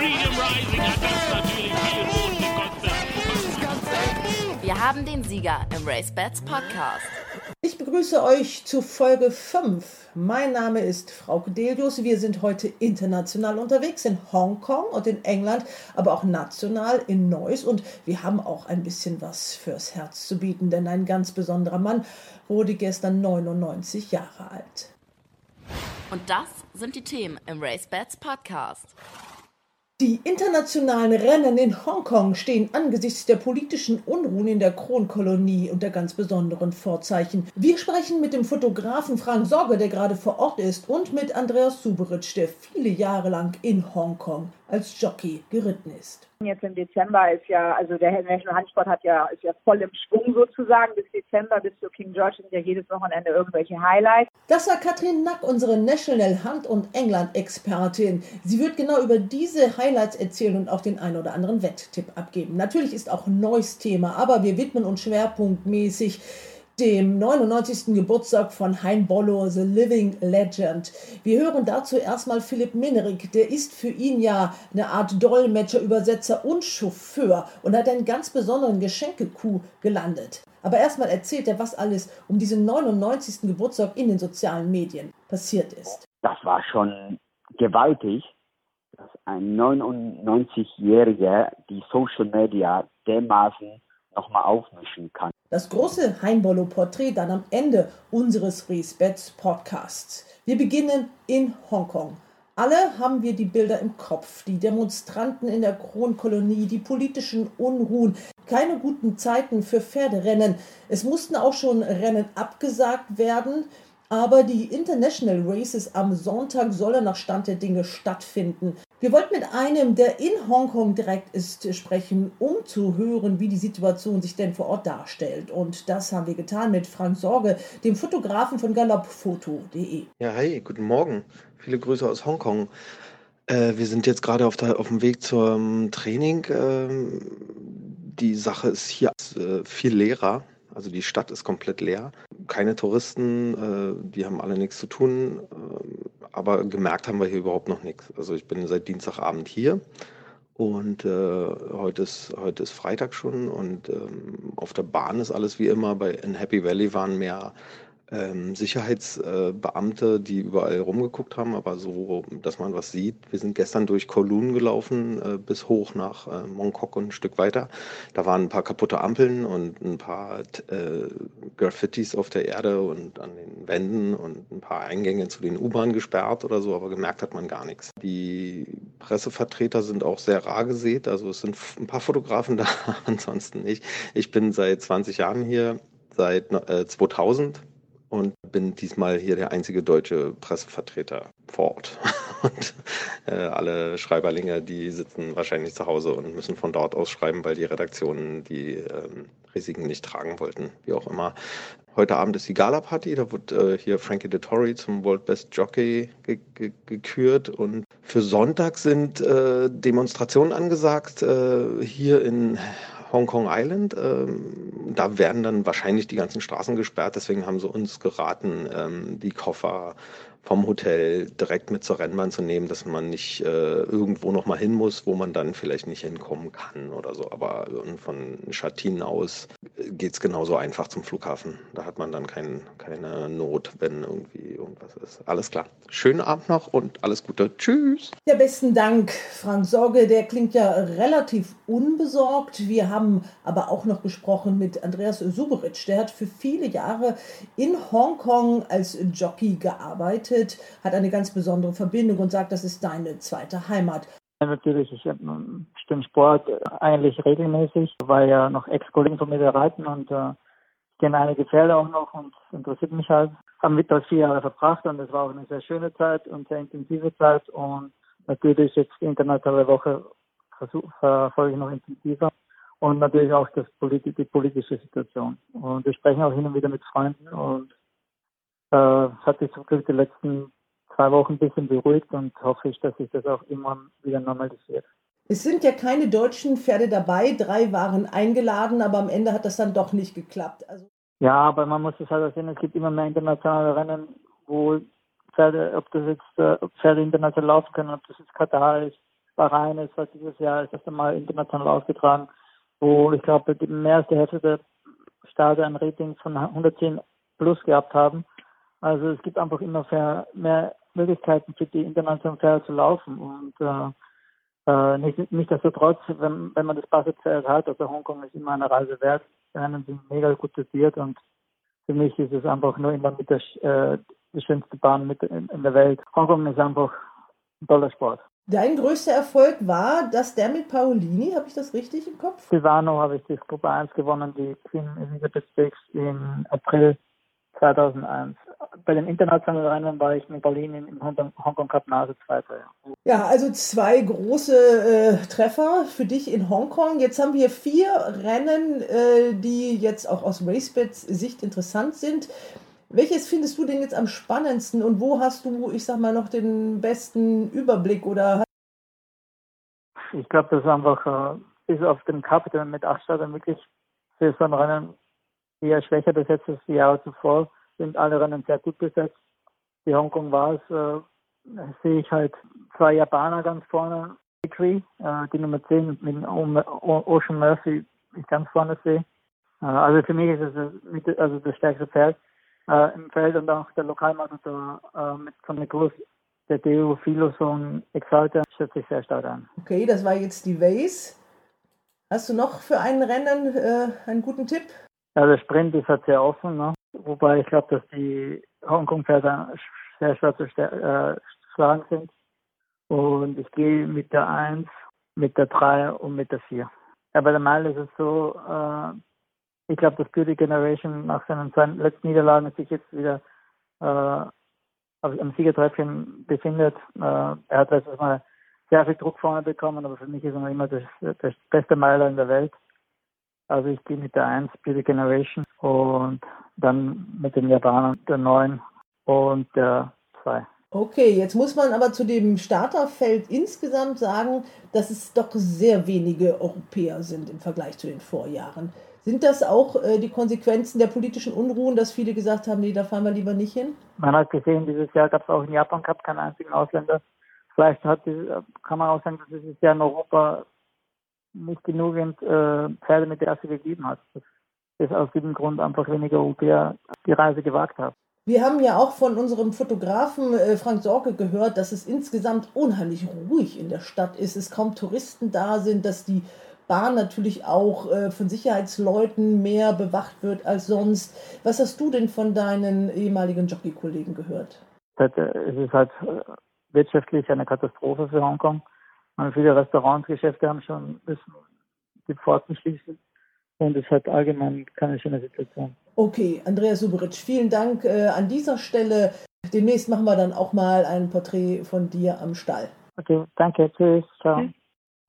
Freedom Rising hat das natürlich viel Boden gekostet. Wir haben den Sieger im Race Bats Podcast. Ich begrüße euch zu Folge 5. Mein Name ist Frau Delius. Wir sind heute international unterwegs in Hongkong und in England, aber auch national in Neuss. Und wir haben auch ein bisschen was fürs Herz zu bieten, denn ein ganz besonderer Mann wurde gestern 99 Jahre alt. Und das sind die Themen im Race Bats Podcast. Die internationalen Rennen in Hongkong stehen angesichts der politischen Unruhen in der Kronkolonie unter ganz besonderen Vorzeichen. Wir sprechen mit dem Fotografen Frank Sorge, der gerade vor Ort ist, und mit Andreas Suberitsch, der viele Jahre lang in Hongkong als Jockey geritten ist. Jetzt im Dezember ist ja, also der National Handsport hat ja, ist ja voll im Schwung sozusagen. Bis Dezember, bis zu King George sind ja jedes Wochenende irgendwelche Highlights. Das war Katrin Nack, unsere National Hand- und England-Expertin. Sie wird genau über diese Highlights erzählen und auch den ein oder anderen Wetttipp abgeben. Natürlich ist auch neues Thema, aber wir widmen uns schwerpunktmäßig dem 99. Geburtstag von Hein Bollo, The Living Legend. Wir hören dazu erstmal Philipp Minerik. Der ist für ihn ja eine Art Dolmetscher, Übersetzer und Chauffeur und hat einen ganz besonderen Geschenkekuh gelandet. Aber erstmal erzählt er, was alles um diesen 99. Geburtstag in den sozialen Medien passiert ist. Das war schon gewaltig, dass ein 99-Jähriger die Social Media dermaßen nochmal aufmischen kann. Das große Heimbollo-Porträt dann am Ende unseres Respects Podcasts. Wir beginnen in Hongkong. Alle haben wir die Bilder im Kopf, die Demonstranten in der Kronkolonie, die politischen Unruhen, keine guten Zeiten für Pferderennen. Es mussten auch schon Rennen abgesagt werden. Aber die International Races am Sonntag sollen nach Stand der Dinge stattfinden. Wir wollten mit einem, der in Hongkong direkt ist, sprechen, um zu hören, wie die Situation sich denn vor Ort darstellt. Und das haben wir getan mit Frank Sorge, dem Fotografen von galoppfoto.de. Ja, hey, guten Morgen. Viele Grüße aus Hongkong. Äh, wir sind jetzt gerade auf, auf dem Weg zum Training. Ähm, die Sache ist hier äh, viel leerer also die Stadt ist komplett leer. Keine Touristen, äh, die haben alle nichts zu tun. Aber gemerkt haben wir hier überhaupt noch nichts. Also ich bin seit Dienstagabend hier und äh, heute, ist, heute ist Freitag schon und ähm, auf der Bahn ist alles wie immer. Bei, in Happy Valley waren mehr ähm, Sicherheitsbeamte, äh, die überall rumgeguckt haben, aber so, dass man was sieht. Wir sind gestern durch Kowloon gelaufen, äh, bis hoch nach äh, Mongkok und ein Stück weiter. Da waren ein paar kaputte Ampeln und ein paar äh, Graffitis auf der Erde und an den Wänden und ein paar Eingänge zu den U-Bahnen gesperrt oder so, aber gemerkt hat man gar nichts. Die Pressevertreter sind auch sehr rar gesät, also es sind ein paar Fotografen da, ansonsten nicht. Ich bin seit 20 Jahren hier, seit äh, 2000 und bin diesmal hier der einzige deutsche Pressevertreter vor Ort. Und äh, alle Schreiberlinge, die sitzen wahrscheinlich zu Hause und müssen von dort aus schreiben, weil die Redaktionen die ähm, Risiken nicht tragen wollten, wie auch immer. Heute Abend ist die Gala-Party, da wird äh, hier Frankie Dettori zum World Best Jockey ge ge gekürt und für Sonntag sind äh, Demonstrationen angesagt, äh, hier in Hong Kong Island. Ähm, da werden dann wahrscheinlich die ganzen Straßen gesperrt. Deswegen haben sie uns geraten, ähm, die Koffer vom Hotel direkt mit zur Rennbahn zu nehmen, dass man nicht äh, irgendwo noch mal hin muss, wo man dann vielleicht nicht hinkommen kann oder so. Aber von Schattin aus geht es genauso einfach zum Flughafen. Da hat man dann kein, keine Not, wenn irgendwie irgendwas ist. Alles klar. Schönen Abend noch und alles Gute. Tschüss. Ja, besten Dank, Frank Sorge. Der klingt ja relativ unbesorgt. Wir haben aber auch noch gesprochen mit Andreas Suberitsch. Der hat für viele Jahre in Hongkong als Jockey gearbeitet gearbeitet, hat eine ganz besondere Verbindung und sagt, das ist deine zweite Heimat. Ja, natürlich, ich stimme Sport eigentlich regelmäßig, weil ja noch Ex-Kollegen von mir reiten und äh, kenne einige Pferde auch noch und interessiert mich halt. Haben mit das vier Jahre verbracht und es war auch eine sehr schöne Zeit und sehr intensive Zeit und natürlich jetzt die internationale Woche verfolge ich noch intensiver und natürlich auch das die politische Situation. Und wir sprechen auch hin und wieder mit Freunden und äh, hat sich zum Glück die letzten zwei Wochen ein bisschen beruhigt und hoffe ich, dass sich das auch irgendwann wieder normalisiert. Es sind ja keine deutschen Pferde dabei, drei waren eingeladen, aber am Ende hat das dann doch nicht geklappt. Also ja, aber man muss es halt sehen, es gibt immer mehr internationale Rennen, wo Pferde, ob das jetzt äh, Pferde international laufen können, ob das jetzt Katar ist, Bahrain ist halt dieses Jahr das erste Mal international ausgetragen, wo ich glaube, mehr als die Hälfte der Stadien ein Rating von 110 plus gehabt haben. Also es gibt einfach immer mehr, mehr Möglichkeiten für die internationalen Pferde zu laufen und äh, äh, nicht, nicht desto trotz, wenn, wenn man das Passepferd hat, also Hongkong ist immer eine Reise wert, die einen sind mega gut dotiert und für mich ist es einfach nur immer mit der, äh, die schönste Bahn mit in, in der Welt. Hongkong ist einfach ein toller Sport. Dein größter Erfolg war, dass der mit Paolini, habe ich das richtig im Kopf? Silvano habe ich die Gruppe 1 gewonnen, die Queen Elizabeth Stakes im April 2001. Bei den internationalen Rennen war ich mit Paulini im Hongkong Cup Nase Zweiter. Ja, also zwei große äh, Treffer für dich in Hongkong. Jetzt haben wir vier Rennen, äh, die jetzt auch aus RaceBets Sicht interessant sind. Welches findest du denn jetzt am spannendsten und wo hast du, ich sag mal, noch den besten Überblick oder? Ich glaube, das ist einfach äh, bis auf den Capital mit acht Startern wirklich für so ein Rennen eher schwächer besetzt als die Jahre zuvor. Sind alle Rennen sehr gut besetzt. Die Hongkong war es, äh, sehe ich halt zwei Japaner ganz vorne. Tree, äh, die Nummer 10 mit Ocean Murphy ich ganz vorne sehe. Äh, also für mich ist es also das stärkste Pferd äh, im Feld und auch der Lokalmatador äh, mit von der Groß, der Deo Filoson Exalter schätze ich sehr stark an. Okay, das war jetzt die Vase. Hast du noch für ein Rennen äh, einen guten Tipp? Ja, der Sprint ist halt sehr offen, ne? Wobei ich glaube, dass die Hongkong-Pferde sehr schwer zu äh, schlagen sind. Und ich gehe mit der 1, mit der 3 und mit der 4. Ja, bei der Mile ist es so, äh, ich glaube, dass Beauty Generation nach seinen letzten Niederlagen sich jetzt wieder äh, am Siegertreppchen befindet. Äh, er hat letztes Mal sehr viel Druck vorne bekommen, aber für mich ist er immer das beste Meiler in der Welt. Also ich gehe mit der 1 Beauty Generation und dann mit den Japanern der 9 und der 2. Okay, jetzt muss man aber zu dem Starterfeld insgesamt sagen, dass es doch sehr wenige Europäer sind im Vergleich zu den Vorjahren. Sind das auch äh, die Konsequenzen der politischen Unruhen, dass viele gesagt haben, nee, da fahren wir lieber nicht hin? Man hat gesehen, dieses Jahr gab es auch in Japan Cup keinen einzigen Ausländer. Vielleicht hat kann man auch sagen, dass es dieses Jahr in Europa nicht genügend äh, Pferde mit der Erste gegeben hat. Dass es aus diesem Grund einfach weniger Europäer die Reise gewagt haben. Wir haben ja auch von unserem Fotografen äh, Frank Sorge gehört, dass es insgesamt unheimlich ruhig in der Stadt ist, es kaum Touristen da sind, dass die Bahn natürlich auch äh, von Sicherheitsleuten mehr bewacht wird als sonst. Was hast du denn von deinen ehemaligen Jockey-Kollegen gehört? Es ist halt äh, wirtschaftlich eine Katastrophe für Hongkong. Und viele Restaurantsgeschäfte haben schon müssen die Pforten schließen. Und es hat allgemein keine schöne Situation. Okay, Andreas Suberitsch, vielen Dank äh, an dieser Stelle. Demnächst machen wir dann auch mal ein Porträt von dir am Stall. Okay, danke, tschüss, ciao.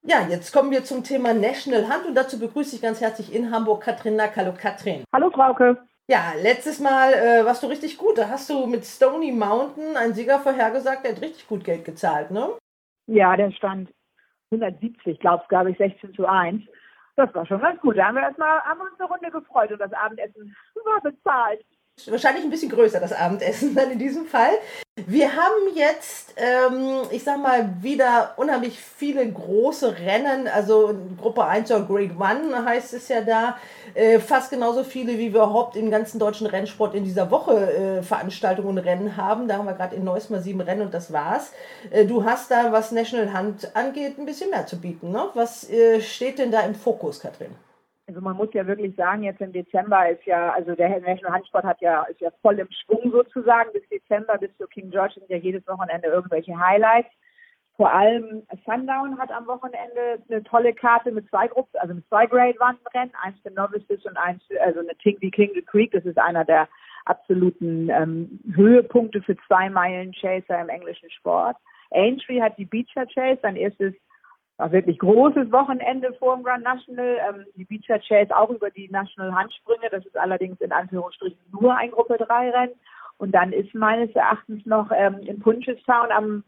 Ja, jetzt kommen wir zum Thema National Hunt und dazu begrüße ich ganz herzlich in Hamburg Katrin Nack. Hallo Katrin. Hallo Frauke. Ja, letztes Mal äh, warst du richtig gut. Da hast du mit Stony Mountain einen Sieger vorhergesagt, der hat richtig gut Geld gezahlt, ne? Ja, der stand 170, glaubst glaube ich, 16 zu 1. Das war schon ganz gut. Da haben wir erstmal haben uns eine Runde gefreut und das Abendessen war bezahlt wahrscheinlich ein bisschen größer, das Abendessen dann in diesem Fall. Wir haben jetzt, ähm, ich sag mal, wieder unheimlich viele große Rennen, also Gruppe 1 oder Grade 1 heißt es ja da, äh, fast genauso viele, wie wir überhaupt im ganzen deutschen Rennsport in dieser Woche äh, Veranstaltungen und Rennen haben. Da haben wir gerade in Neuss mal sieben Rennen und das war's. Äh, du hast da, was National Hunt angeht, ein bisschen mehr zu bieten. Ne? Was äh, steht denn da im Fokus, Katrin? Also man muss ja wirklich sagen, jetzt im Dezember ist ja, also der National Handsport hat ja, ist ja voll im Schwung sozusagen. Bis Dezember, bis zu King George sind ja jedes Wochenende irgendwelche Highlights. Vor allem Sundown hat am Wochenende eine tolle Karte mit zwei Gruppen, also mit zwei Grade Wandenrennen, eins für Novices und eins für, also eine Tingley Kingle Creek. Das ist einer der absoluten ähm, Höhepunkte für zwei Meilen Chaser im englischen Sport. Aintree hat die Beecher Chase, sein erstes war wirklich großes Wochenende vor dem Grand National. Ähm, die Beacher Chase auch über die National Handsprünge. Das ist allerdings in Anführungsstrichen nur ein Gruppe 3 Rennen. Und dann ist meines Erachtens noch ähm, in Punchestown am,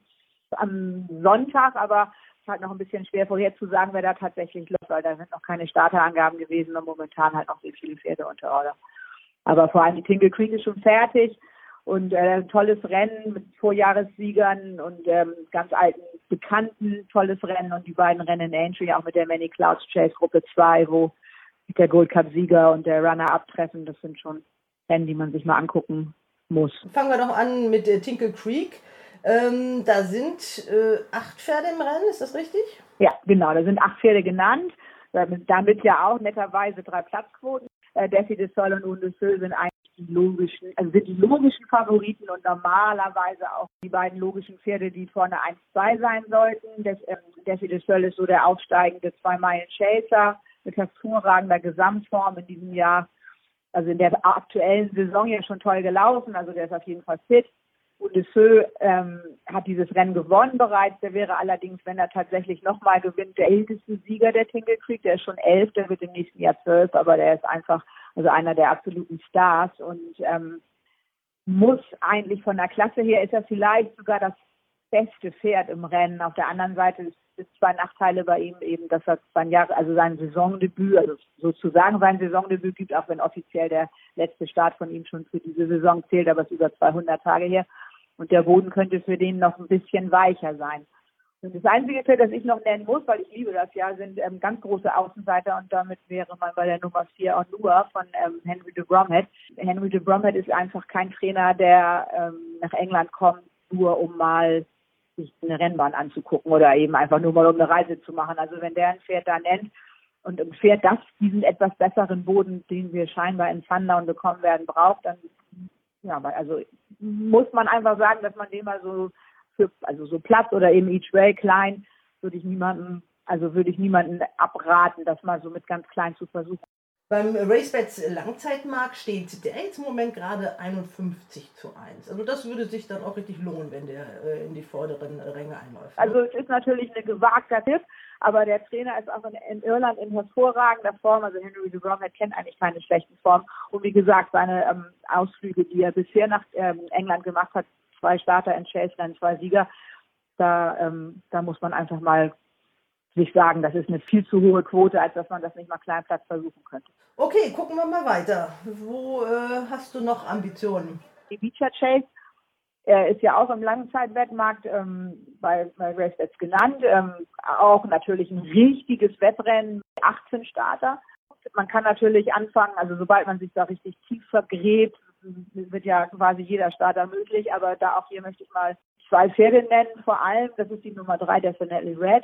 am Sonntag, aber es ist halt noch ein bisschen schwer vorherzusagen, wer da tatsächlich läuft, weil da sind noch keine Starterangaben gewesen und momentan halt noch sehr viele Pferde unter Order. Aber vor allem die Tingle Creek ist schon fertig und äh, ein tolles Rennen mit Vorjahressiegern und ähm, ganz alten bekannten, tolles Rennen und die beiden Rennen in Aintree auch mit der Many Clouds Chase Gruppe 2, wo der Gold Cup Sieger und der Runner-Up treffen. Das sind schon Rennen, die man sich mal angucken muss. Fangen wir doch an mit äh, Tinkle Creek. Ähm, da sind äh, acht Pferde im Rennen, ist das richtig? Ja, genau, da sind acht Pferde genannt. Damit, ja auch netterweise drei Platzquoten. Äh, Daffy de Sol und Undesö sind eigentlich die logischen, also sind die logischen Favoriten und normalerweise auch die beiden logischen Pferde, die vorne 1-2 sein sollten. Ähm, Daffy de Sol ist so der aufsteigende Zwei-Meilen-Chaser mit hervorragender Gesamtform in diesem Jahr. Also in der aktuellen Saison ja schon toll gelaufen, also der ist auf jeden Fall fit. Boudesseux ähm, hat dieses Rennen gewonnen bereits. Der wäre allerdings, wenn er tatsächlich nochmal gewinnt, der älteste Sieger der Tingle Creek. Der ist schon elf, der wird im nächsten Jahr zwölf, aber der ist einfach also einer der absoluten Stars und ähm, muss eigentlich von der Klasse her, ist er vielleicht sogar das beste Pferd im Rennen. Auf der anderen Seite es zwei Nachteile bei ihm eben, dass er sein Jahr, also sein Saisondebüt, also sozusagen sein Saisondebüt gibt, auch wenn offiziell der letzte Start von ihm schon für diese Saison zählt, aber es ist über 200 Tage her. Und der Boden könnte für den noch ein bisschen weicher sein. Das einzige Pferd, das ich noch nennen muss, weil ich liebe das ja, sind ähm, ganz große Außenseiter und damit wäre man bei der Nummer 4 Onua von ähm, Henry de Bromhead. Henry de Bromhead ist einfach kein Trainer, der ähm, nach England kommt, nur um mal sich eine Rennbahn anzugucken oder eben einfach nur mal um eine Reise zu machen. Also wenn der ein Pferd da nennt und ein Pferd das diesen etwas besseren Boden, den wir scheinbar in Sundown bekommen werden, braucht, dann ja, also muss man einfach sagen, dass man dem mal so für, also so Platz oder eben each way klein, würde ich niemanden, also würde ich niemanden abraten, das mal so mit ganz klein zu versuchen. Beim RaceBets Langzeitmarkt steht der jetzt im Moment gerade 51 zu 1. Also das würde sich dann auch richtig lohnen, wenn der äh, in die vorderen Ränge einläuft. Ne? Also es ist natürlich ein gewagter Tipp, aber der Trainer ist auch in, in Irland in hervorragender Form. Also Henry de Bromhead kennt eigentlich keine schlechten Formen. Und wie gesagt, seine ähm, Ausflüge, die er bisher nach ähm, England gemacht hat, zwei Starter in Chelsea, zwei Sieger, da, ähm, da muss man einfach mal sich sagen, das ist eine viel zu hohe Quote, als dass man das nicht mal Kleinplatz versuchen könnte. Okay, gucken wir mal weiter. Wo äh, hast du noch Ambitionen? Die Beecher Chase er ist ja auch im Langzeitwettmarkt ähm, bei, bei RaceBets genannt. Ähm, auch natürlich ein richtiges Wettrennen, 18 Starter. Man kann natürlich anfangen, also sobald man sich da richtig tief vergräbt, wird ja quasi jeder Starter möglich, aber da auch hier möchte ich mal zwei Pferde nennen, vor allem, das ist die Nummer drei, der Finelli Red.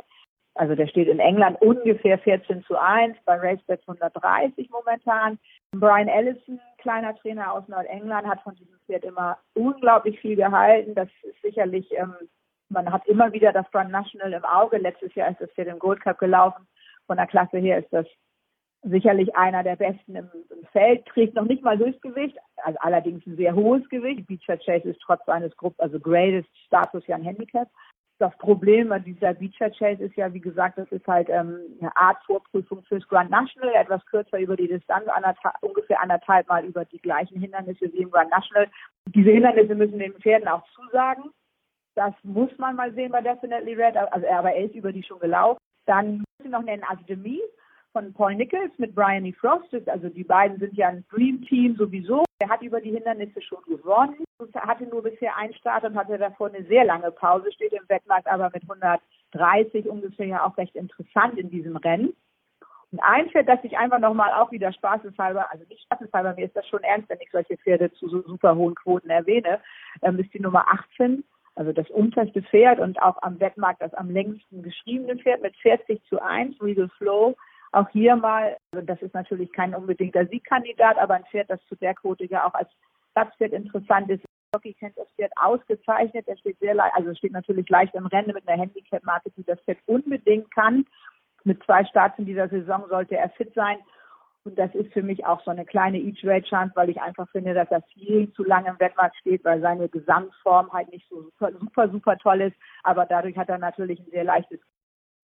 Also der steht in England ungefähr 14 zu 1, bei RaceBets 130 momentan. Brian Ellison, kleiner Trainer aus Nordengland, hat von diesem Pferd immer unglaublich viel gehalten. Das ist sicherlich, ähm, man hat immer wieder das Grand National im Auge. Letztes Jahr ist das Pferd im Gold Cup gelaufen. Von der Klasse her ist das sicherlich einer der besten im, im Feld, trägt noch nicht mal Höchstgewicht, also allerdings ein sehr hohes Gewicht. Beecher Chase ist trotz seines Grupp, also Greatest Status ja ein Handicap. Das Problem an dieser Beecher Chase ist ja, wie gesagt, das ist halt ähm, eine Art Vorprüfung fürs Grand National, etwas kürzer über die Distanz, anderthalb, ungefähr anderthalb Mal über die gleichen Hindernisse wie im Grand National. Diese Hindernisse müssen den Pferden auch zusagen. Das muss man mal sehen bei Definitely Red, also er aber er ist über die schon gelaufen. Dann muss ich noch nennen Asdemi, von Paul Nichols mit Brian E. Frost. Also die beiden sind ja ein Dream Team sowieso. Er hat über die Hindernisse schon gewonnen, hatte nur bisher einen Start und hatte davor eine sehr lange Pause, steht im Wettmarkt aber mit 130 ungefähr ja auch recht interessant in diesem Rennen. Und ein Pferd, das ich einfach nochmal auch wieder spaßeshalber, also nicht spaßeshalber, mir ist das schon ernst, wenn ich solche Pferde zu so super hohen Quoten erwähne, ähm, ist die Nummer 18, also das unterste Pferd und auch am Wettmarkt das am längsten geschriebene Pferd mit 40 zu 1, Regal Flow. Auch hier mal, also das ist natürlich kein unbedingter Siegkandidat, aber ein Pferd, das zu der Quote ja auch als Platzpferd interessant ist. Jockey kennt das Pferd ausgezeichnet. Er steht sehr leicht, also steht natürlich leicht im Rennen mit einer Handicap-Marke, die das Pferd unbedingt kann. Mit zwei Starts in dieser Saison sollte er fit sein. Und das ist für mich auch so eine kleine Each-Way-Chance, weil ich einfach finde, dass er viel zu lange im Wettmarkt steht, weil seine Gesamtform halt nicht so super, super, super toll ist. Aber dadurch hat er natürlich ein sehr leichtes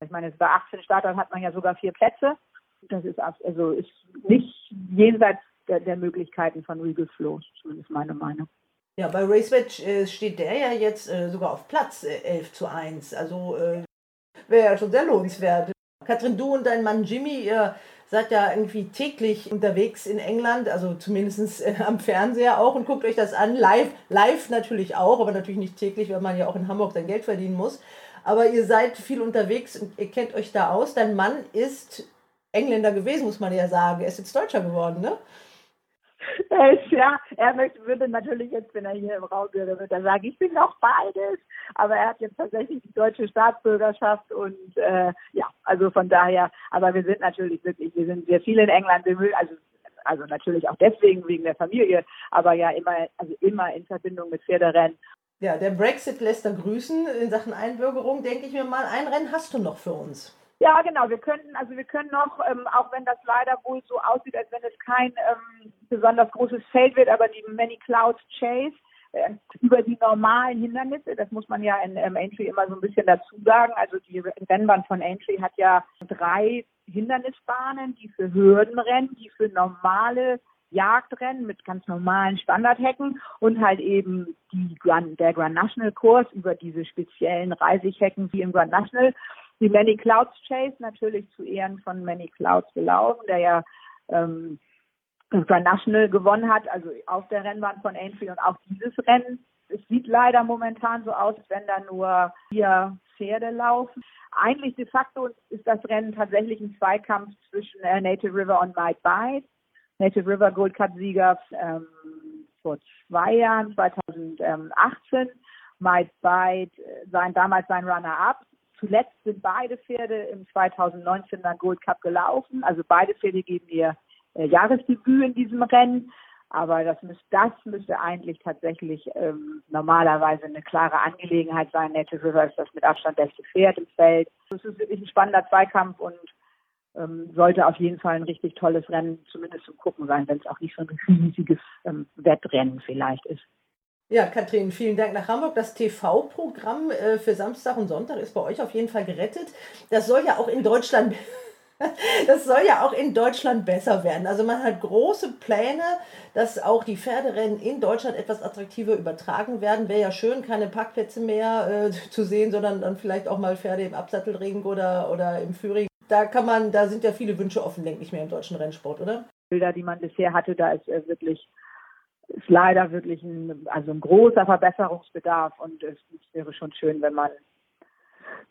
ich meine, bei 18 Startern hat man ja sogar vier Plätze. Das ist also ist nicht jenseits der, der Möglichkeiten von Regal Flow, zumindest meine Meinung. Ja, bei RaceWatch äh, steht der ja jetzt äh, sogar auf Platz äh, 11 zu 1. Also äh, wäre ja schon sehr lohnenswert. Katrin, du und dein Mann Jimmy, ihr seid ja irgendwie täglich unterwegs in England, also zumindest äh, am Fernseher auch und guckt euch das an. Live, live natürlich auch, aber natürlich nicht täglich, weil man ja auch in Hamburg sein Geld verdienen muss. Aber ihr seid viel unterwegs und ihr kennt euch da aus. Dein Mann ist Engländer gewesen, muss man ja sagen. Er ist jetzt Deutscher geworden, ne? Ja, er möchte, würde natürlich jetzt, wenn er hier im Raum wäre, würde er sagen, ich bin noch beides. Aber er hat jetzt tatsächlich die deutsche Staatsbürgerschaft und äh, ja, also von daher, aber wir sind natürlich wirklich, wir sind sehr viel in England, wir, also also natürlich auch deswegen wegen der Familie, aber ja immer, also immer in Verbindung mit Pferderennen. Ja, der Brexit lässt da grüßen in Sachen Einbürgerung, denke ich mir mal. Ein Rennen hast du noch für uns. Ja, genau. Wir könnten, also wir können noch, ähm, auch wenn das leider wohl so aussieht, als wenn es kein ähm, besonders großes Feld wird, aber die Many Clouds Chase äh, über die normalen Hindernisse, das muss man ja in ähm, Aintree immer so ein bisschen dazu sagen. Also die Rennbahn von Aintree hat ja drei Hindernisbahnen, die für Hürdenrennen, die für normale Jagdrennen mit ganz normalen Standardhecken und halt eben die Grand, der Grand National Kurs über diese speziellen Reisighecken wie im Grand National die Many Clouds Chase natürlich zu Ehren von Many Clouds gelaufen, der ja ähm, Grand National gewonnen hat, also auf der Rennbahn von Aintree und auch dieses Rennen. Es sieht leider momentan so aus, als wenn da nur vier Pferde laufen. Eigentlich de facto ist das Rennen tatsächlich ein Zweikampf zwischen äh, Native River und Might Bite. Native River Gold Cup Sieger ähm, vor zwei Jahren, 2018. Might Bite äh, sein damals sein Runner-up. Zuletzt sind beide Pferde im 2019er Gold Cup gelaufen. Also beide Pferde geben ihr äh, Jahresdebüt in diesem Rennen. Aber das, müsste, das müsste eigentlich tatsächlich ähm, normalerweise eine klare Angelegenheit sein. Native River ist das mit Abstand beste Pferd im Feld. Es ist wirklich ein spannender Zweikampf und ähm, sollte auf jeden Fall ein richtig tolles Rennen zumindest zum Gucken sein, wenn es auch nicht so ein riesiges ähm, Wettrennen vielleicht ist. Ja, Katrin, vielen Dank nach Hamburg. Das TV-Programm äh, für Samstag und Sonntag ist bei euch auf jeden Fall gerettet. Das soll ja auch in Deutschland, das soll ja auch in Deutschland besser werden. Also man hat große Pläne, dass auch die Pferderennen in Deutschland etwas attraktiver übertragen werden. Wäre ja schön, keine Parkplätze mehr äh, zu sehen, sondern dann vielleicht auch mal Pferde im Absattelregen oder, oder im Führing. Da kann man, da sind ja viele Wünsche offen, denke ich mir, im deutschen Rennsport, oder? Bilder, die man bisher hatte, da ist äh, wirklich ist leider wirklich ein, also ein großer Verbesserungsbedarf und es wäre schon schön, wenn man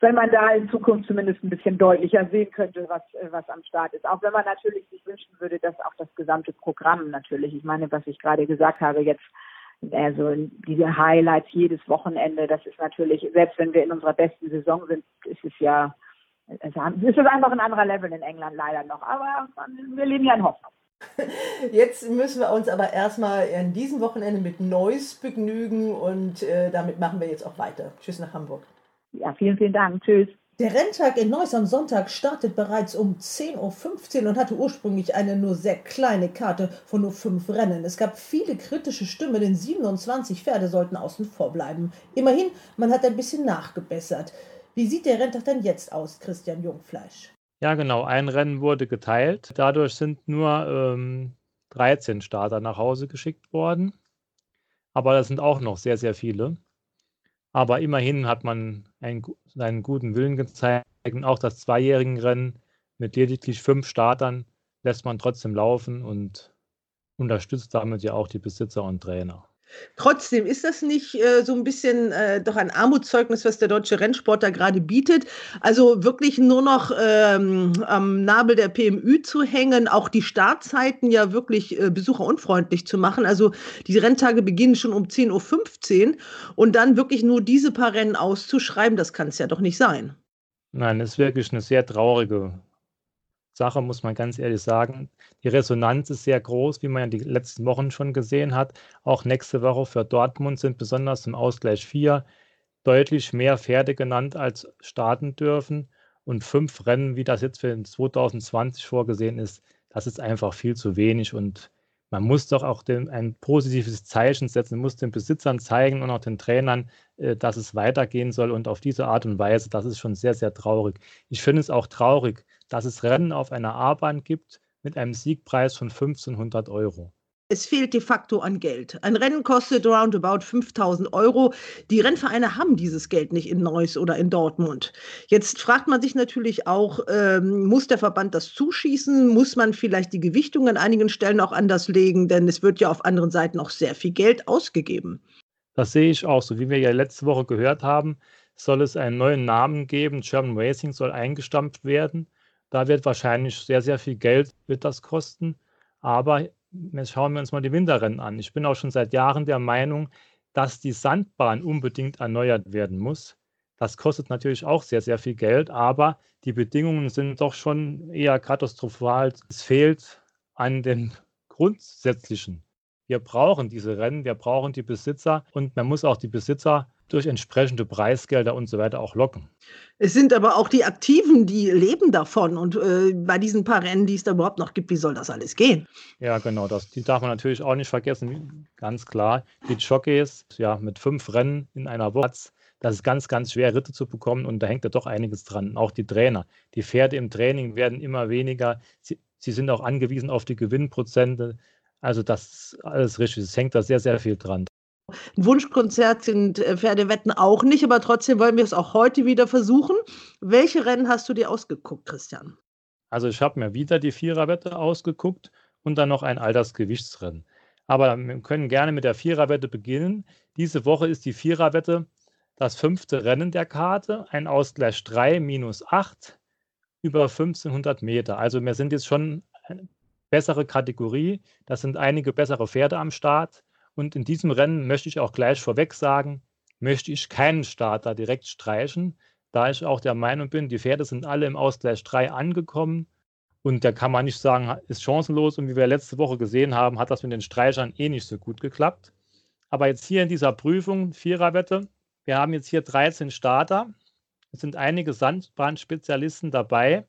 wenn man da in Zukunft zumindest ein bisschen deutlicher sehen könnte, was, was am Start ist. Auch wenn man natürlich sich wünschen würde, dass auch das gesamte Programm natürlich, ich meine, was ich gerade gesagt habe, jetzt also diese Highlights jedes Wochenende, das ist natürlich, selbst wenn wir in unserer besten Saison sind, ist es ja, es ist einfach ein anderer Level in England leider noch. Aber wir leben ja in Hoffnung. Jetzt müssen wir uns aber erstmal an diesem Wochenende mit Neuss begnügen und äh, damit machen wir jetzt auch weiter. Tschüss nach Hamburg. Ja, vielen, vielen Dank. Tschüss. Der Renntag in Neuss am Sonntag startet bereits um 10.15 Uhr und hatte ursprünglich eine nur sehr kleine Karte von nur fünf Rennen. Es gab viele kritische Stimmen, denn 27 Pferde sollten außen vor bleiben. Immerhin, man hat ein bisschen nachgebessert. Wie sieht der Renntag denn jetzt aus, Christian Jungfleisch? Ja, genau. Ein Rennen wurde geteilt. Dadurch sind nur ähm, 13 Starter nach Hause geschickt worden. Aber das sind auch noch sehr, sehr viele. Aber immerhin hat man einen, seinen guten Willen gezeigt. Auch das zweijährige Rennen mit lediglich fünf Startern lässt man trotzdem laufen und unterstützt damit ja auch die Besitzer und Trainer. Trotzdem ist das nicht äh, so ein bisschen äh, doch ein Armutszeugnis, was der deutsche Rennsport da gerade bietet. Also wirklich nur noch ähm, am Nabel der PMÜ zu hängen, auch die Startzeiten ja wirklich äh, besucherunfreundlich zu machen. Also die Renntage beginnen schon um 10.15 Uhr und dann wirklich nur diese paar Rennen auszuschreiben, das kann es ja doch nicht sein. Nein, das ist wirklich eine sehr traurige Sache, muss man ganz ehrlich sagen. Die Resonanz ist sehr groß, wie man ja die letzten Wochen schon gesehen hat. Auch nächste Woche für Dortmund sind besonders im Ausgleich 4 deutlich mehr Pferde genannt, als starten dürfen. Und fünf Rennen, wie das jetzt für 2020 vorgesehen ist, das ist einfach viel zu wenig. Und man muss doch auch den, ein positives Zeichen setzen, muss den Besitzern zeigen und auch den Trainern, äh, dass es weitergehen soll. Und auf diese Art und Weise, das ist schon sehr, sehr traurig. Ich finde es auch traurig, dass es Rennen auf einer A-Bahn gibt mit einem Siegpreis von 1500 Euro. Es fehlt de facto an Geld. Ein Rennen kostet roundabout 5000 Euro. Die Rennvereine haben dieses Geld nicht in Neuss oder in Dortmund. Jetzt fragt man sich natürlich auch, ähm, muss der Verband das zuschießen? Muss man vielleicht die Gewichtung an einigen Stellen auch anders legen? Denn es wird ja auf anderen Seiten auch sehr viel Geld ausgegeben. Das sehe ich auch so. Wie wir ja letzte Woche gehört haben, soll es einen neuen Namen geben. German Racing soll eingestampft werden. Da wird wahrscheinlich sehr, sehr viel Geld wird das kosten. Aber jetzt schauen wir uns mal die Winterrennen an. Ich bin auch schon seit Jahren der Meinung, dass die Sandbahn unbedingt erneuert werden muss. Das kostet natürlich auch sehr, sehr viel Geld, aber die Bedingungen sind doch schon eher katastrophal. Es fehlt an den grundsätzlichen. Wir brauchen diese Rennen, wir brauchen die Besitzer und man muss auch die Besitzer durch entsprechende Preisgelder und so weiter auch locken. Es sind aber auch die Aktiven, die leben davon. Und äh, bei diesen paar Rennen, die es da überhaupt noch gibt, wie soll das alles gehen? Ja, genau. Das, die darf man natürlich auch nicht vergessen. Ganz klar. Die Jockeys, ja, mit fünf Rennen in einer Woche, das ist ganz, ganz schwer, Ritte zu bekommen. Und da hängt ja doch einiges dran. Auch die Trainer. Die Pferde im Training werden immer weniger. Sie, sie sind auch angewiesen auf die Gewinnprozente. Also das ist alles richtig. Es hängt da sehr, sehr viel dran. Ein Wunschkonzert sind äh, Pferdewetten auch nicht, aber trotzdem wollen wir es auch heute wieder versuchen. Welche Rennen hast du dir ausgeguckt, Christian? Also ich habe mir wieder die Viererwette ausgeguckt und dann noch ein Altersgewichtsrennen. Aber wir können gerne mit der Viererwette beginnen. Diese Woche ist die Viererwette das fünfte Rennen der Karte, ein Ausgleich 3 minus 8 über 1500 Meter. Also wir sind jetzt schon eine bessere Kategorie. Das sind einige bessere Pferde am Start. Und in diesem Rennen möchte ich auch gleich vorweg sagen, möchte ich keinen Starter direkt streichen, da ich auch der Meinung bin, die Pferde sind alle im Ausgleich 3 angekommen. Und da kann man nicht sagen, ist chancenlos. Und wie wir letzte Woche gesehen haben, hat das mit den Streichern eh nicht so gut geklappt. Aber jetzt hier in dieser Prüfung, Viererwette, wir haben jetzt hier 13 Starter. Es sind einige Sandbahnspezialisten dabei.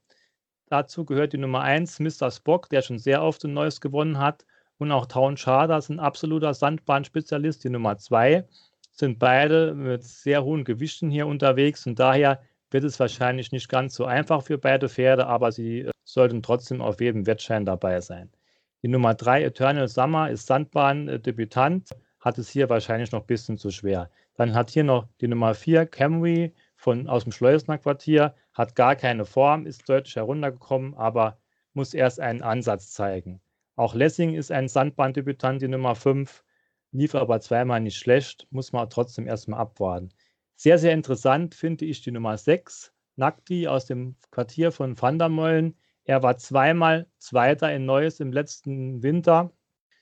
Dazu gehört die Nummer 1, Mr. Spock, der schon sehr oft ein neues gewonnen hat und auch Town Schader ist ein absoluter Sandbahnspezialist. Die Nummer zwei sind beide mit sehr hohen Gewichten hier unterwegs und daher wird es wahrscheinlich nicht ganz so einfach für beide Pferde, aber sie äh, sollten trotzdem auf jedem Wettschein dabei sein. Die Nummer drei Eternal Summer ist Sandbahn-Debütant, hat es hier wahrscheinlich noch ein bisschen zu schwer. Dann hat hier noch die Nummer vier Camry von, aus dem Schleusner Quartier, hat gar keine Form, ist deutlich heruntergekommen, aber muss erst einen Ansatz zeigen. Auch Lessing ist ein Sandbahndebütant, die Nummer 5, lief aber zweimal nicht schlecht, muss man trotzdem erstmal abwarten. Sehr, sehr interessant finde ich die Nummer 6, Nakti aus dem Quartier von Vandermeulen. Er war zweimal Zweiter in Neues im letzten Winter,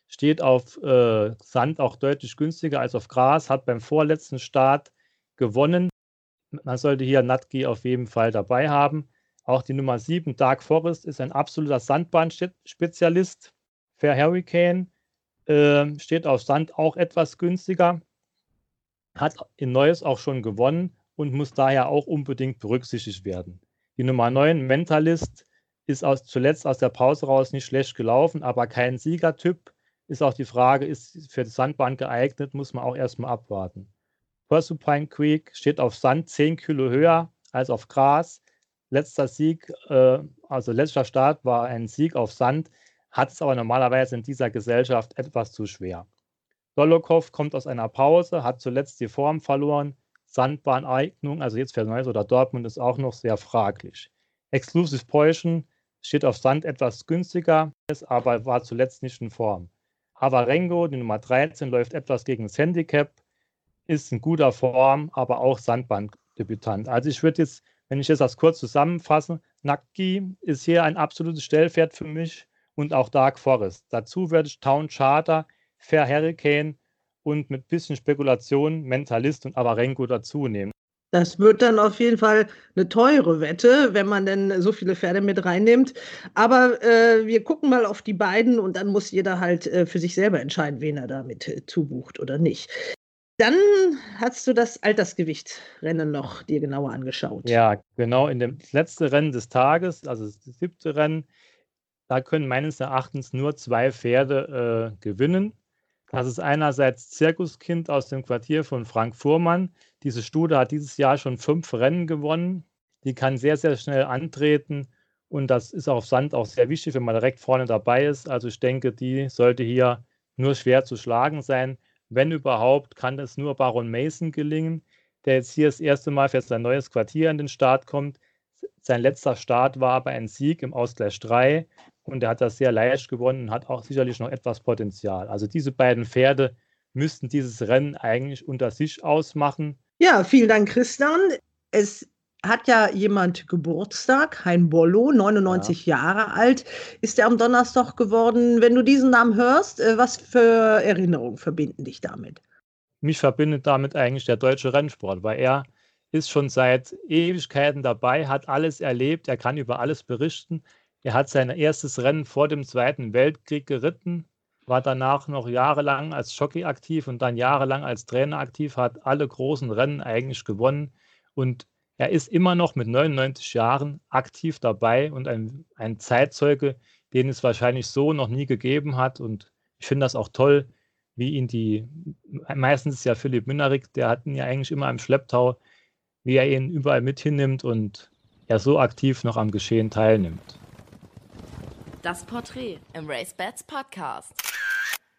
steht auf äh, Sand auch deutlich günstiger als auf Gras, hat beim vorletzten Start gewonnen. Man sollte hier Natki auf jeden Fall dabei haben. Auch die Nummer 7, Dark Forest, ist ein absoluter Sandbahnspezialist. Fair Hurricane äh, steht auf Sand auch etwas günstiger, hat in Neues auch schon gewonnen und muss daher auch unbedingt berücksichtigt werden. Die Nummer 9, Mentalist, ist aus, zuletzt aus der Pause raus nicht schlecht gelaufen, aber kein Siegertyp. Ist auch die Frage, ist für die Sandbahn geeignet, muss man auch erstmal abwarten. Porcupine Creek steht auf Sand 10 Kilo höher als auf Gras. Letzter Sieg, äh, also letzter Start war ein Sieg auf Sand hat es aber normalerweise in dieser Gesellschaft etwas zu schwer. Dolokhov kommt aus einer Pause, hat zuletzt die Form verloren. Sandbahneignung, also jetzt für Neuss oder Dortmund, ist auch noch sehr fraglich. Exclusive Poison steht auf Sand etwas günstiger, aber war zuletzt nicht in Form. Havarengo, die Nummer 13, läuft etwas gegen das Handicap, ist in guter Form, aber auch Sandbahndebütant. Also ich würde jetzt, wenn ich jetzt das kurz zusammenfasse, Naki ist hier ein absolutes Stellpferd für mich und auch Dark Forest. Dazu würde ich Town Charter, Fair Hurricane und mit bisschen Spekulation Mentalist und Avarenko dazu nehmen. Das wird dann auf jeden Fall eine teure Wette, wenn man denn so viele Pferde mit reinnimmt. Aber äh, wir gucken mal auf die beiden und dann muss jeder halt äh, für sich selber entscheiden, wen er damit äh, zubucht oder nicht. Dann hast du das Altersgewicht-Rennen noch dir genauer angeschaut. Ja, genau. In dem letzten Rennen des Tages, also das siebte Rennen, da können meines Erachtens nur zwei Pferde äh, gewinnen. Das ist einerseits Zirkuskind aus dem Quartier von Frank Fuhrmann. Diese Studie hat dieses Jahr schon fünf Rennen gewonnen. Die kann sehr, sehr schnell antreten. Und das ist auf Sand auch sehr wichtig, wenn man direkt vorne dabei ist. Also ich denke, die sollte hier nur schwer zu schlagen sein. Wenn überhaupt, kann es nur Baron Mason gelingen, der jetzt hier das erste Mal für sein neues Quartier an den Start kommt. Sein letzter Start war aber ein Sieg im Ausgleich 3 und er hat das sehr leicht gewonnen und hat auch sicherlich noch etwas Potenzial. Also diese beiden Pferde müssten dieses Rennen eigentlich unter sich ausmachen. Ja, vielen Dank, Christian. Es hat ja jemand Geburtstag, Hein Bollo, 99 ja. Jahre alt, ist er am Donnerstag geworden. Wenn du diesen Namen hörst, äh, was für Erinnerungen verbinden dich damit? Mich verbindet damit eigentlich der deutsche Rennsport, weil er ist schon seit Ewigkeiten dabei, hat alles erlebt, er kann über alles berichten. Er hat sein erstes Rennen vor dem Zweiten Weltkrieg geritten, war danach noch jahrelang als Jockey aktiv und dann jahrelang als Trainer aktiv, hat alle großen Rennen eigentlich gewonnen und er ist immer noch mit 99 Jahren aktiv dabei und ein, ein Zeitzeuge, den es wahrscheinlich so noch nie gegeben hat. Und ich finde das auch toll, wie ihn die, meistens ist ja Philipp Münnerig, der hat ihn ja eigentlich immer im Schlepptau, wie er ihn überall mit hinnimmt und er so aktiv noch am Geschehen teilnimmt. Das Porträt im Race Bats Podcast.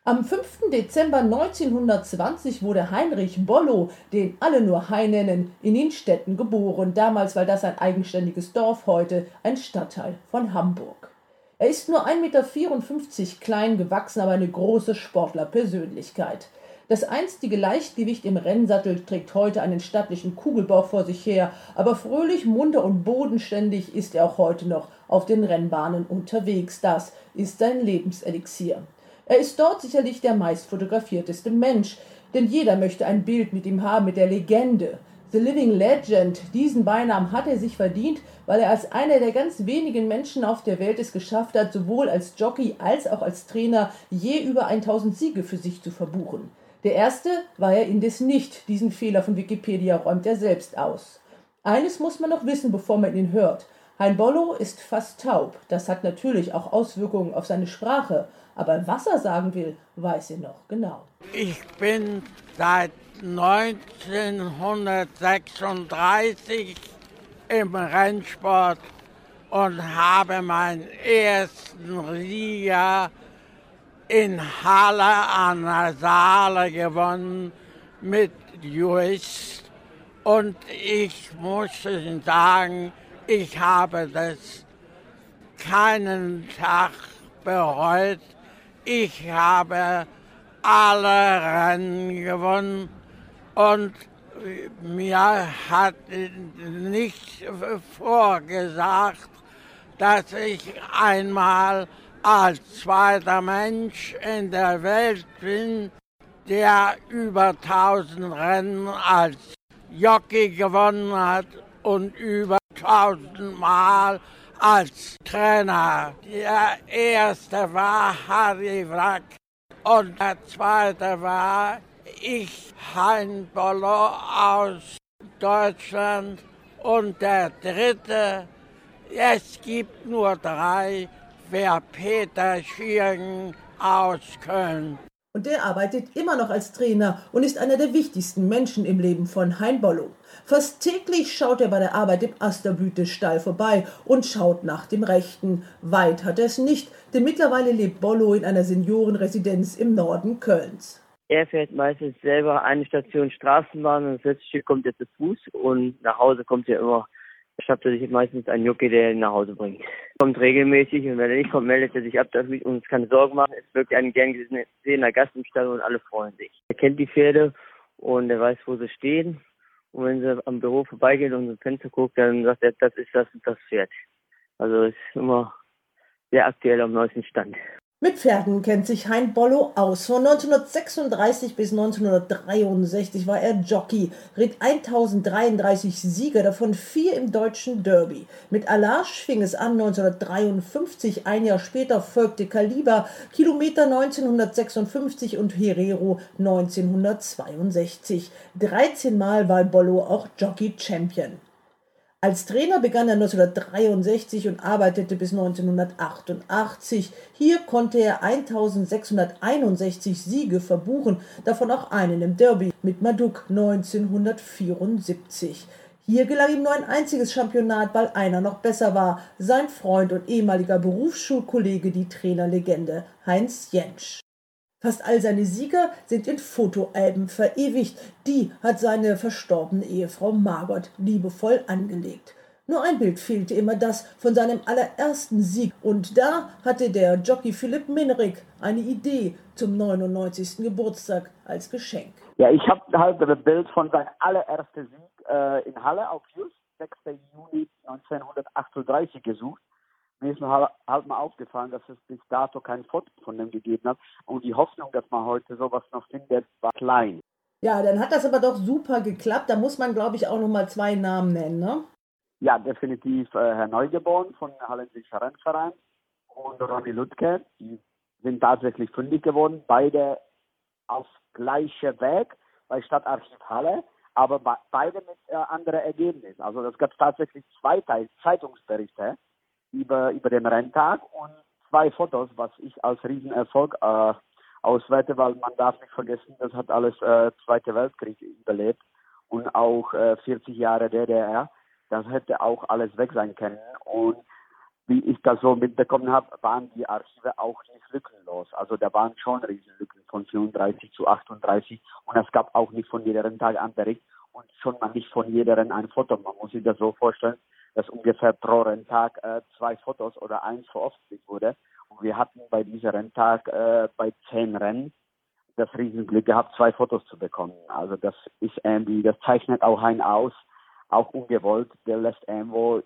Am 5. Dezember 1920 wurde Heinrich Bollo, den alle nur Hein nennen, in Innstetten geboren. Damals war das ein eigenständiges Dorf, heute ein Stadtteil von Hamburg. Er ist nur 1,54 Meter klein gewachsen, aber eine große Sportlerpersönlichkeit. Das einstige Leichtgewicht im Rennsattel trägt heute einen stattlichen Kugelbau vor sich her, aber fröhlich, munter und bodenständig ist er auch heute noch auf den Rennbahnen unterwegs. Das ist sein Lebenselixier. Er ist dort sicherlich der meistfotografierteste Mensch, denn jeder möchte ein Bild mit ihm haben, mit der Legende. The Living Legend, diesen Beinamen hat er sich verdient, weil er als einer der ganz wenigen Menschen auf der Welt es geschafft hat, sowohl als Jockey als auch als Trainer je über 1000 Siege für sich zu verbuchen. Der erste war er indes nicht, diesen Fehler von Wikipedia räumt er selbst aus. Eines muss man noch wissen, bevor man ihn hört. Hein Bollo ist fast taub, das hat natürlich auch Auswirkungen auf seine Sprache, aber was er sagen will, weiß er noch genau. Ich bin seit 1936 im Rennsport und habe meinen ersten Liga in Halle an der Saale gewonnen mit Jurist. Und ich muss Ihnen sagen, ich habe das keinen Tag bereut, ich habe alle Rennen gewonnen und mir hat nicht vorgesagt, dass ich einmal als zweiter Mensch in der Welt bin, der über 1000 Rennen als Jockey gewonnen hat und über 1000 Mal als Trainer. Der erste war Harry Wrack und der zweite war ich, Hein Bollo aus Deutschland und der dritte, es gibt nur drei, wer Peter Schirgen aus Köln. Und der arbeitet immer noch als Trainer und ist einer der wichtigsten Menschen im Leben von Hein Bollo. Fast täglich schaut er bei der Arbeit im Asterblütestall vorbei und schaut nach dem Rechten. Weit hat er es nicht, denn mittlerweile lebt Bollo in einer Seniorenresidenz im Norden Kölns. Er fährt meistens selber eine Station Straßenbahn und das letzte kommt er zu Fuß und nach Hause kommt er immer schafft er sich meistens einen Jucke, der ihn nach Hause bringt. Kommt regelmäßig und wenn er nicht kommt, meldet er sich ab, dass wir uns keine Sorgen machen. Es wirkt ein gern gesehener Gast im Stall und alle freuen sich. Er kennt die Pferde und er weiß, wo sie stehen. Und wenn sie am Büro vorbeigehen und ins Fenster guckt, dann sagt er, das ist das und das Pferd. Also ist immer sehr aktuell am neuesten Stand. Mit Pferden kennt sich Hein Bollo aus. Von 1936 bis 1963 war er Jockey, ritt 1033 Sieger, davon vier im deutschen Derby. Mit Alage fing es an 1953, ein Jahr später folgte Kaliber, Kilometer 1956 und Herero 1962. 13 Mal war Bollo auch Jockey Champion. Als Trainer begann er 1963 und arbeitete bis 1988. Hier konnte er 1661 Siege verbuchen, davon auch einen im Derby mit Maduk 1974. Hier gelang ihm nur ein einziges Championat, weil einer noch besser war, sein Freund und ehemaliger Berufsschulkollege, die Trainerlegende Heinz Jentsch. Fast all seine Sieger sind in Fotoalben verewigt. Die hat seine verstorbene Ehefrau Margot liebevoll angelegt. Nur ein Bild fehlte immer das von seinem allerersten Sieg. Und da hatte der Jockey Philipp Minnerig eine Idee zum 99. Geburtstag als Geschenk. Ja, ich habe halt ein Bild von seinem allerersten Sieg äh, in Halle auf Just, 6. Juni 1938 gesucht. Mir ist noch halt mal aufgefallen, dass es bis dato kein Foto von dem gegeben hat. Und die Hoffnung, dass man heute sowas noch findet, war klein. Ja, dann hat das aber doch super geklappt. Da muss man, glaube ich, auch noch mal zwei Namen nennen, ne? Ja, definitiv äh, Herr Neugeborn von Hallensischer Rennverein und Ronny Lutke. Die sind tatsächlich fündig geworden. Beide auf gleicher Weg bei Stadtarchiv Halle, aber beide mit äh, anderem Ergebnis. Also es gab tatsächlich zwei Zeitungsberichte über, über den Renntag und zwei Fotos, was ich als Riesenerfolg äh, auswerte, weil man darf nicht vergessen, das hat alles äh, Zweite Weltkrieg überlebt und auch äh, 40 Jahre DDR das hätte auch alles weg sein können. Und wie ich das so mitbekommen habe, waren die Archive auch nicht lückenlos. Also da waren schon Riesenlücken von 34 zu 38 und es gab auch nicht von jedem Tag einen Bericht und schon mal nicht von jedem ein Foto. Man muss sich das so vorstellen, dass ungefähr pro Renntag äh, zwei Fotos oder eins veröffentlicht wurde. Und wir hatten bei diesem Renntag äh, bei zehn Rennen das Riesenglück gehabt, zwei Fotos zu bekommen. Also das ist irgendwie, das zeichnet auch einen aus, auch ungewollt, der lässt irgendwo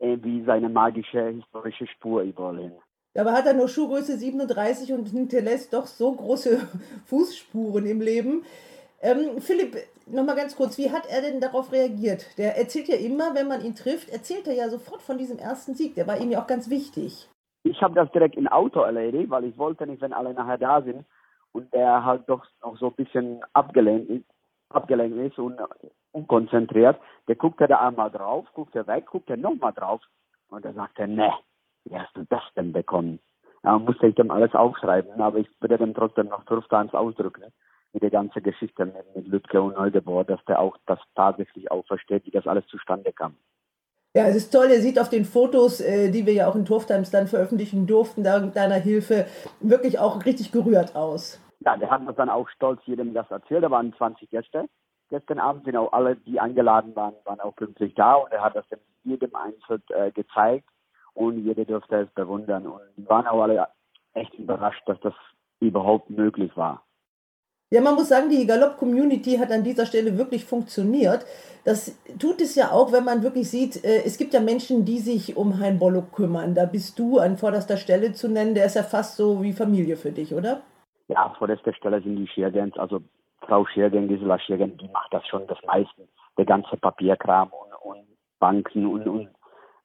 irgendwie seine magische historische Spur überall. Aber hat er nur Schuhgröße 37 und hinterlässt doch so große Fußspuren im Leben. Ähm, Philipp, nochmal ganz kurz, wie hat er denn darauf reagiert? Der erzählt ja immer, wenn man ihn trifft, erzählt er ja sofort von diesem ersten Sieg. Der war ihm ja auch ganz wichtig. Ich habe das direkt im Auto erledigt, weil ich wollte nicht, wenn alle nachher da sind und er halt doch noch so ein bisschen abgelenkt ist, abgelenkt ist und unkonzentriert, der guckt er da einmal drauf, guckt er weg, guckt er nochmal drauf und dann sagt er, ne, wie hast du das denn bekommen? Ja, musste ich dann alles aufschreiben, aber ich würde dann trotzdem noch fünf Times ausdrücken, mit der ganzen Geschichte mit, mit Lütke und Neugebauer, dass der auch das tatsächlich auch versteht, wie das alles zustande kam. Ja, es ist toll. Er sieht auf den Fotos, äh, die wir ja auch in Turftimes dann veröffentlichen durften, dank deiner Hilfe, wirklich auch richtig gerührt aus. Ja, der hat uns dann auch stolz jedem das erzählt. Da waren 20 Gäste gestern Abend, genau alle, die eingeladen waren, waren auch pünktlich da und er hat das dann jedem einzeln äh, gezeigt und jeder durfte es bewundern und die waren auch alle echt überrascht, dass das überhaupt möglich war. Ja, man muss sagen, die Galopp-Community hat an dieser Stelle wirklich funktioniert. Das tut es ja auch, wenn man wirklich sieht, äh, es gibt ja Menschen, die sich um Hein Bollock kümmern. Da bist du an vorderster Stelle zu nennen. Der ist ja fast so wie Familie für dich, oder? Ja, vorderster Stelle sind die Schirgens. Also Frau Schirgen, Gisela Schirgen, die macht das schon das meiste, der ganze Papierkram und, und Banken und, und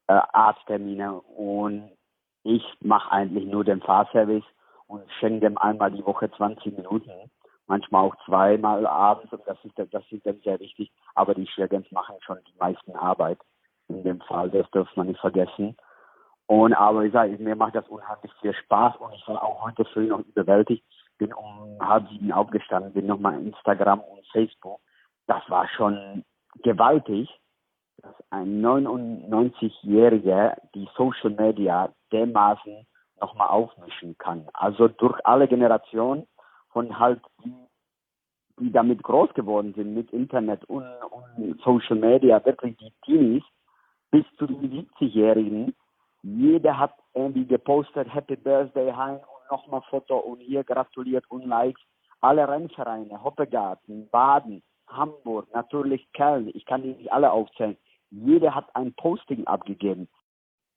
äh, Arzttermine und ich mache eigentlich nur den Fahrservice und schenke dem einmal die Woche 20 Minuten, manchmal auch zweimal abends und das ist, das ist dann sehr wichtig, aber die Schirgens machen schon die meisten Arbeit in dem Fall, das darf man nicht vergessen. Und aber ich sage, mir macht das unheimlich viel Spaß und ich war auch heute früh noch überwältigt, bin um halb sieben aufgestanden, bin nochmal Instagram und Facebook. Das war schon gewaltig, dass ein 99-Jähriger die Social Media dermaßen nochmal aufmischen kann. Also durch alle Generationen von halt die, die damit groß geworden sind mit Internet und, und Social Media, wirklich die Teenies bis zu den 70-Jährigen. Jeder hat irgendwie gepostet Happy Birthday Hein nochmal Foto und hier gratuliert und Likes. Alle Rennvereine, Hoppegarten, Baden, Hamburg, natürlich Köln, ich kann die nicht alle aufzählen. Jeder hat ein Posting abgegeben.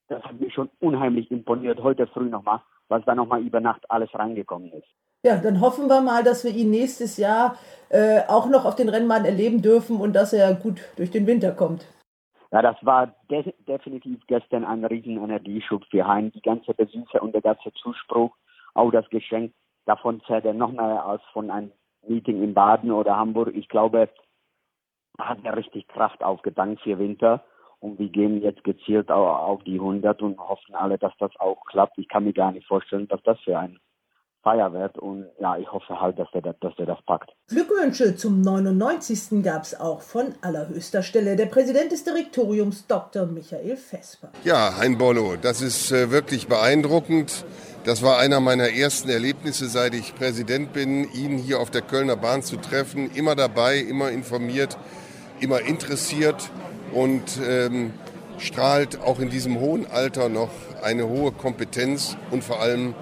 Das hat mich schon unheimlich imponiert, heute früh nochmal, was da nochmal über Nacht alles reingekommen ist. Ja, dann hoffen wir mal, dass wir ihn nächstes Jahr äh, auch noch auf den Rennbahn erleben dürfen und dass er gut durch den Winter kommt. Ja, das war de definitiv gestern ein riesen Energieschub für Hein. Die ganze Besucher und der ganze Zuspruch auch das Geschenk davon zählt er noch mehr als von einem Meeting in Baden oder Hamburg. Ich glaube, hat er richtig Kraft aufgedankt für Winter. Und wir gehen jetzt gezielt auf die 100 und hoffen alle, dass das auch klappt. Ich kann mir gar nicht vorstellen, dass das für ein Feier Und ja, ich hoffe halt, dass der, dass der das packt. Glückwünsche zum 99. gab es auch von allerhöchster Stelle. Der Präsident des Direktoriums, Dr. Michael Vesper. Ja, Hein Bollo, das ist äh, wirklich beeindruckend. Das war einer meiner ersten Erlebnisse, seit ich Präsident bin, ihn hier auf der Kölner Bahn zu treffen. Immer dabei, immer informiert, immer interessiert. Und ähm, strahlt auch in diesem hohen Alter noch eine hohe Kompetenz und vor allem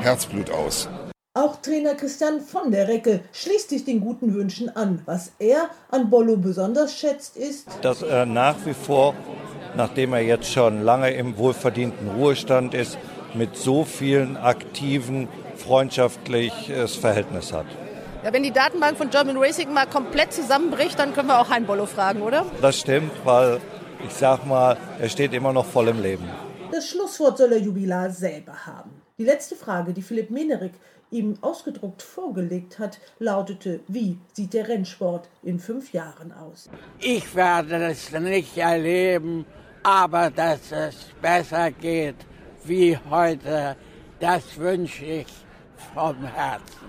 Herzblut aus. Auch Trainer Christian von der Recke schließt sich den guten Wünschen an. Was er an Bollo besonders schätzt, ist, dass er nach wie vor, nachdem er jetzt schon lange im wohlverdienten Ruhestand ist, mit so vielen aktiven freundschaftliches Verhältnis hat. Ja, wenn die Datenbank von German Racing mal komplett zusammenbricht, dann können wir auch Hein Bollo fragen, oder? Das stimmt, weil ich sag mal, er steht immer noch voll im Leben. Das Schlusswort soll der Jubilar selber haben. Die letzte Frage, die Philipp Menerik ihm ausgedruckt vorgelegt hat, lautete, wie sieht der Rennsport in fünf Jahren aus? Ich werde es nicht erleben, aber dass es besser geht wie heute, das wünsche ich vom Herzen.